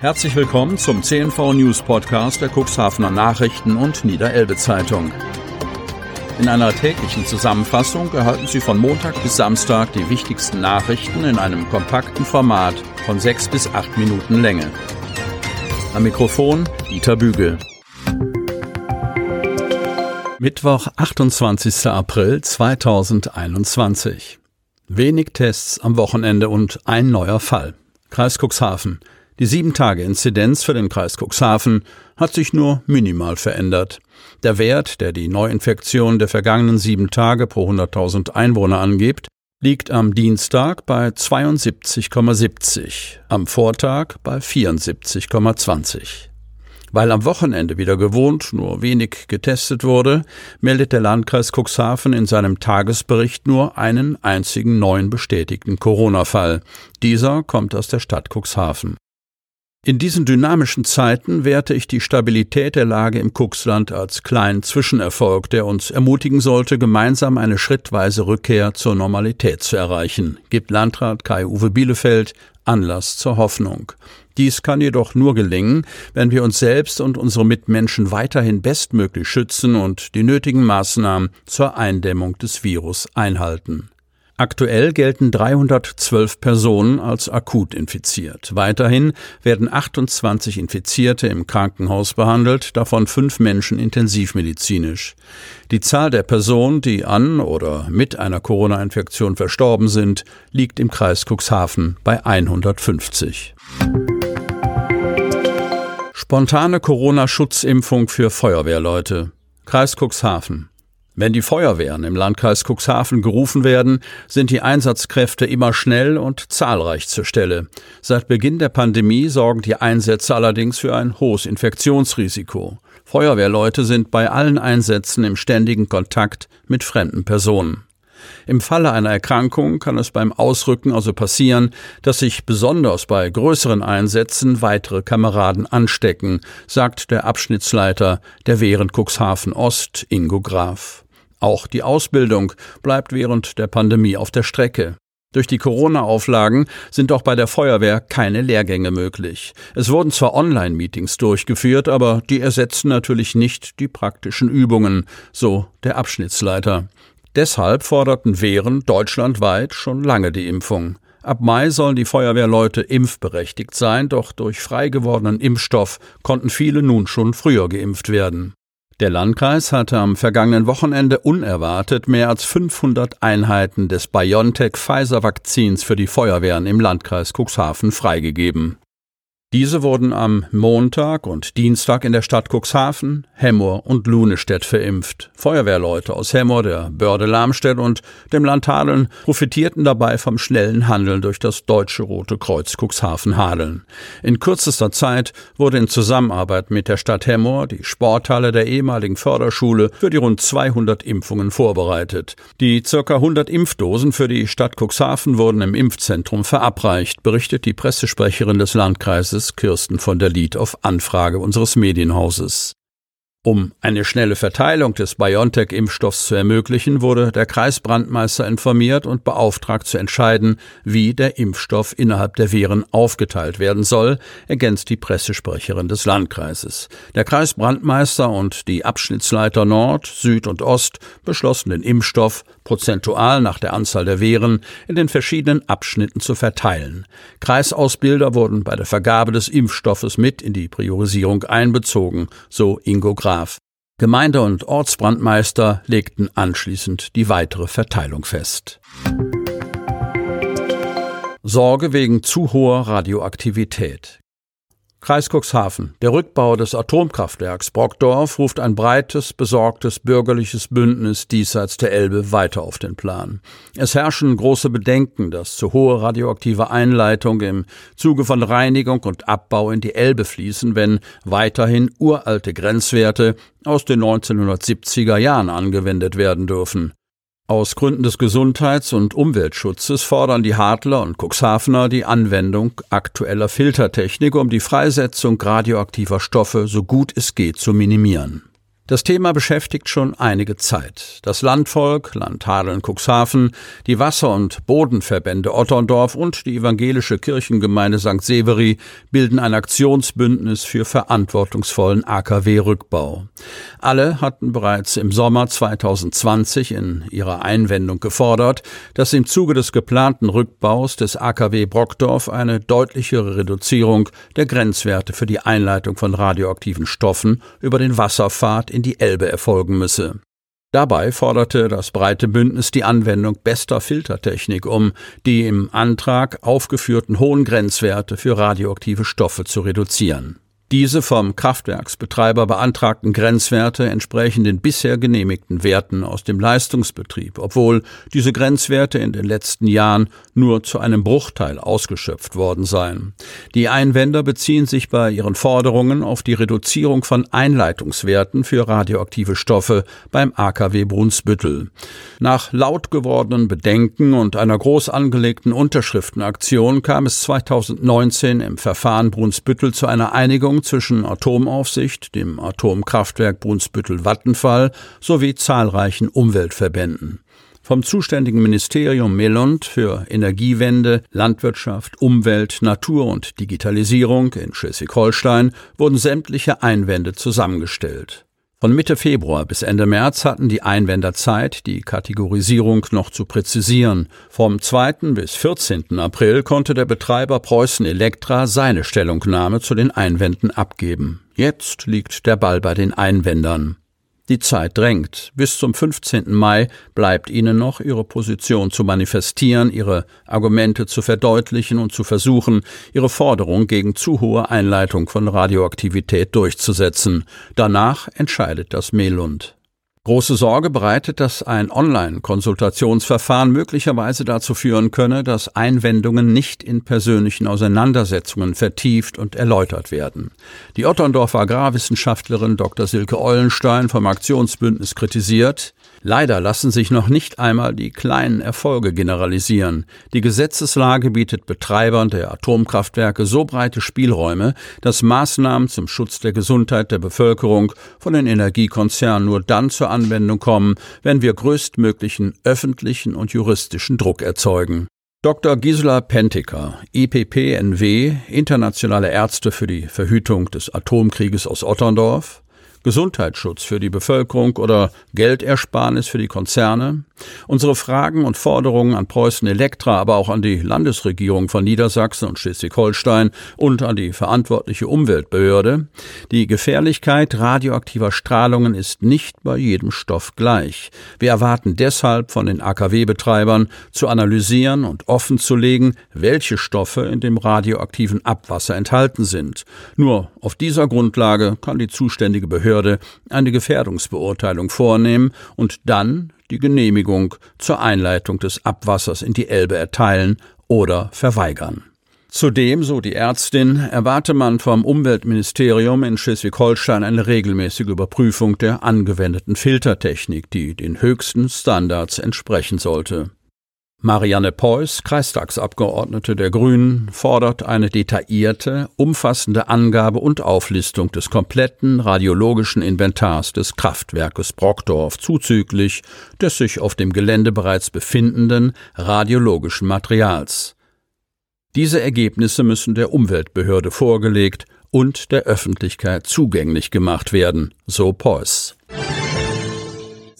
Herzlich willkommen zum CNV News Podcast der Cuxhavener Nachrichten und Niederelbe Zeitung. In einer täglichen Zusammenfassung erhalten Sie von Montag bis Samstag die wichtigsten Nachrichten in einem kompakten Format von sechs bis acht Minuten Länge. Am Mikrofon Dieter Bügel. Mittwoch, 28. April 2021. Wenig Tests am Wochenende und ein neuer Fall. Kreis Cuxhaven. Die 7-Tage-Inzidenz für den Kreis Cuxhaven hat sich nur minimal verändert. Der Wert, der die Neuinfektion der vergangenen sieben Tage pro 100.000 Einwohner angibt, liegt am Dienstag bei 72,70, am Vortag bei 74,20. Weil am Wochenende wieder gewohnt nur wenig getestet wurde, meldet der Landkreis Cuxhaven in seinem Tagesbericht nur einen einzigen neuen bestätigten Corona-Fall. Dieser kommt aus der Stadt Cuxhaven. In diesen dynamischen Zeiten werte ich die Stabilität der Lage im Kuxland als kleinen Zwischenerfolg, der uns ermutigen sollte, gemeinsam eine schrittweise Rückkehr zur Normalität zu erreichen, gibt Landrat Kai-Uwe Bielefeld Anlass zur Hoffnung. Dies kann jedoch nur gelingen, wenn wir uns selbst und unsere Mitmenschen weiterhin bestmöglich schützen und die nötigen Maßnahmen zur Eindämmung des Virus einhalten. Aktuell gelten 312 Personen als akut infiziert. Weiterhin werden 28 Infizierte im Krankenhaus behandelt, davon fünf Menschen intensivmedizinisch. Die Zahl der Personen, die an oder mit einer Corona-Infektion verstorben sind, liegt im Kreis Cuxhaven bei 150. Spontane Corona-Schutzimpfung für Feuerwehrleute. Kreis Cuxhaven. Wenn die Feuerwehren im Landkreis Cuxhaven gerufen werden, sind die Einsatzkräfte immer schnell und zahlreich zur Stelle. Seit Beginn der Pandemie sorgen die Einsätze allerdings für ein hohes Infektionsrisiko. Feuerwehrleute sind bei allen Einsätzen im ständigen Kontakt mit fremden Personen. Im Falle einer Erkrankung kann es beim Ausrücken also passieren, dass sich besonders bei größeren Einsätzen weitere Kameraden anstecken, sagt der Abschnittsleiter der Wehren Cuxhaven Ost, Ingo Graf. Auch die Ausbildung bleibt während der Pandemie auf der Strecke. Durch die Corona-Auflagen sind auch bei der Feuerwehr keine Lehrgänge möglich. Es wurden zwar Online-Meetings durchgeführt, aber die ersetzen natürlich nicht die praktischen Übungen, so der Abschnittsleiter. Deshalb forderten Wehren deutschlandweit schon lange die Impfung. Ab Mai sollen die Feuerwehrleute impfberechtigt sein, doch durch frei gewordenen Impfstoff konnten viele nun schon früher geimpft werden. Der Landkreis hatte am vergangenen Wochenende unerwartet mehr als 500 Einheiten des BioNTech-Pfizer-Vakzins für die Feuerwehren im Landkreis Cuxhaven freigegeben. Diese wurden am Montag und Dienstag in der Stadt Cuxhaven, Hemmoor und Lunestedt verimpft. Feuerwehrleute aus Hemmoor, der Börde Lamstedt und dem Land Hadeln profitierten dabei vom schnellen Handeln durch das Deutsche Rote Kreuz Cuxhaven Hadeln. In kürzester Zeit wurde in Zusammenarbeit mit der Stadt Hemmoor die Sporthalle der ehemaligen Förderschule für die rund 200 Impfungen vorbereitet. Die circa 100 Impfdosen für die Stadt Cuxhaven wurden im Impfzentrum verabreicht, berichtet die Pressesprecherin des Landkreises Landes Kirsten von der Lied auf Anfrage unseres Medienhauses. Um eine schnelle Verteilung des BioNTech-Impfstoffs zu ermöglichen, wurde der Kreisbrandmeister informiert und beauftragt zu entscheiden, wie der Impfstoff innerhalb der Wehren aufgeteilt werden soll, ergänzt die Pressesprecherin des Landkreises. Der Kreisbrandmeister und die Abschnittsleiter Nord, Süd und Ost beschlossen den Impfstoff prozentual nach der Anzahl der Wehren in den verschiedenen Abschnitten zu verteilen. Kreisausbilder wurden bei der Vergabe des Impfstoffes mit in die Priorisierung einbezogen, so Ingo Graf. Gemeinde- und Ortsbrandmeister legten anschließend die weitere Verteilung fest. Sorge wegen zu hoher Radioaktivität. Kreis Cuxhaven. Der Rückbau des Atomkraftwerks Brockdorf ruft ein breites, besorgtes bürgerliches Bündnis diesseits der Elbe weiter auf den Plan. Es herrschen große Bedenken, dass zu hohe radioaktive Einleitung im Zuge von Reinigung und Abbau in die Elbe fließen, wenn weiterhin uralte Grenzwerte aus den 1970er Jahren angewendet werden dürfen. Aus Gründen des Gesundheits- und Umweltschutzes fordern die Hadler und Cuxhavener die Anwendung aktueller Filtertechnik, um die Freisetzung radioaktiver Stoffe so gut es geht zu minimieren. Das Thema beschäftigt schon einige Zeit. Das Landvolk, Land Hadeln-Cuxhaven, die Wasser- und Bodenverbände Otterndorf und die evangelische Kirchengemeinde St. Severi bilden ein Aktionsbündnis für verantwortungsvollen AKW-Rückbau. Alle hatten bereits im Sommer 2020 in ihrer Einwendung gefordert, dass im Zuge des geplanten Rückbaus des AKW Brockdorf eine deutlichere Reduzierung der Grenzwerte für die Einleitung von radioaktiven Stoffen über den Wasserpfad in die Elbe erfolgen müsse. Dabei forderte das breite Bündnis die Anwendung bester Filtertechnik, um die im Antrag aufgeführten hohen Grenzwerte für radioaktive Stoffe zu reduzieren. Diese vom Kraftwerksbetreiber beantragten Grenzwerte entsprechen den bisher genehmigten Werten aus dem Leistungsbetrieb, obwohl diese Grenzwerte in den letzten Jahren nur zu einem Bruchteil ausgeschöpft worden seien. Die Einwender beziehen sich bei ihren Forderungen auf die Reduzierung von Einleitungswerten für radioaktive Stoffe beim AKW Brunsbüttel. Nach laut gewordenen Bedenken und einer groß angelegten Unterschriftenaktion kam es 2019 im Verfahren Brunsbüttel zu einer Einigung zwischen Atomaufsicht, dem Atomkraftwerk Brunsbüttel-Vattenfall sowie zahlreichen Umweltverbänden. Vom zuständigen Ministerium Melund für Energiewende, Landwirtschaft, Umwelt, Natur und Digitalisierung in Schleswig-Holstein wurden sämtliche Einwände zusammengestellt. Von Mitte Februar bis Ende März hatten die Einwender Zeit, die Kategorisierung noch zu präzisieren. Vom 2. bis 14. April konnte der Betreiber Preußen Elektra seine Stellungnahme zu den Einwänden abgeben. Jetzt liegt der Ball bei den Einwändern. Die Zeit drängt. Bis zum 15. Mai bleibt Ihnen noch, Ihre Position zu manifestieren, Ihre Argumente zu verdeutlichen und zu versuchen, Ihre Forderung gegen zu hohe Einleitung von Radioaktivität durchzusetzen. Danach entscheidet das Melund. Große Sorge bereitet, dass ein Online-Konsultationsverfahren möglicherweise dazu führen könne, dass Einwendungen nicht in persönlichen Auseinandersetzungen vertieft und erläutert werden. Die Otterndorfer Agrarwissenschaftlerin Dr. Silke Eulenstein vom Aktionsbündnis kritisiert, Leider lassen sich noch nicht einmal die kleinen Erfolge generalisieren. Die Gesetzeslage bietet Betreibern der Atomkraftwerke so breite Spielräume, dass Maßnahmen zum Schutz der Gesundheit der Bevölkerung von den Energiekonzernen nur dann zur Anwendung kommen, wenn wir größtmöglichen öffentlichen und juristischen Druck erzeugen. Dr. Gisela Pentiker, IPPNW, Internationale Ärzte für die Verhütung des Atomkrieges aus Otterndorf, Gesundheitsschutz für die Bevölkerung oder Geldersparnis für die Konzerne. Unsere Fragen und Forderungen an Preußen Elektra, aber auch an die Landesregierung von Niedersachsen und Schleswig-Holstein und an die verantwortliche Umweltbehörde. Die Gefährlichkeit radioaktiver Strahlungen ist nicht bei jedem Stoff gleich. Wir erwarten deshalb von den AKW-Betreibern zu analysieren und offenzulegen, welche Stoffe in dem radioaktiven Abwasser enthalten sind. Nur auf dieser Grundlage kann die zuständige Behörde eine Gefährdungsbeurteilung vornehmen und dann die Genehmigung zur Einleitung des Abwassers in die Elbe erteilen oder verweigern. Zudem, so die Ärztin, erwarte man vom Umweltministerium in Schleswig-Holstein eine regelmäßige Überprüfung der angewendeten Filtertechnik, die den höchsten Standards entsprechen sollte. Marianne Peuß, Kreistagsabgeordnete der Grünen, fordert eine detaillierte, umfassende Angabe und Auflistung des kompletten radiologischen Inventars des Kraftwerkes Brockdorf zuzüglich des sich auf dem Gelände bereits befindenden radiologischen Materials. Diese Ergebnisse müssen der Umweltbehörde vorgelegt und der Öffentlichkeit zugänglich gemacht werden, so Peuß.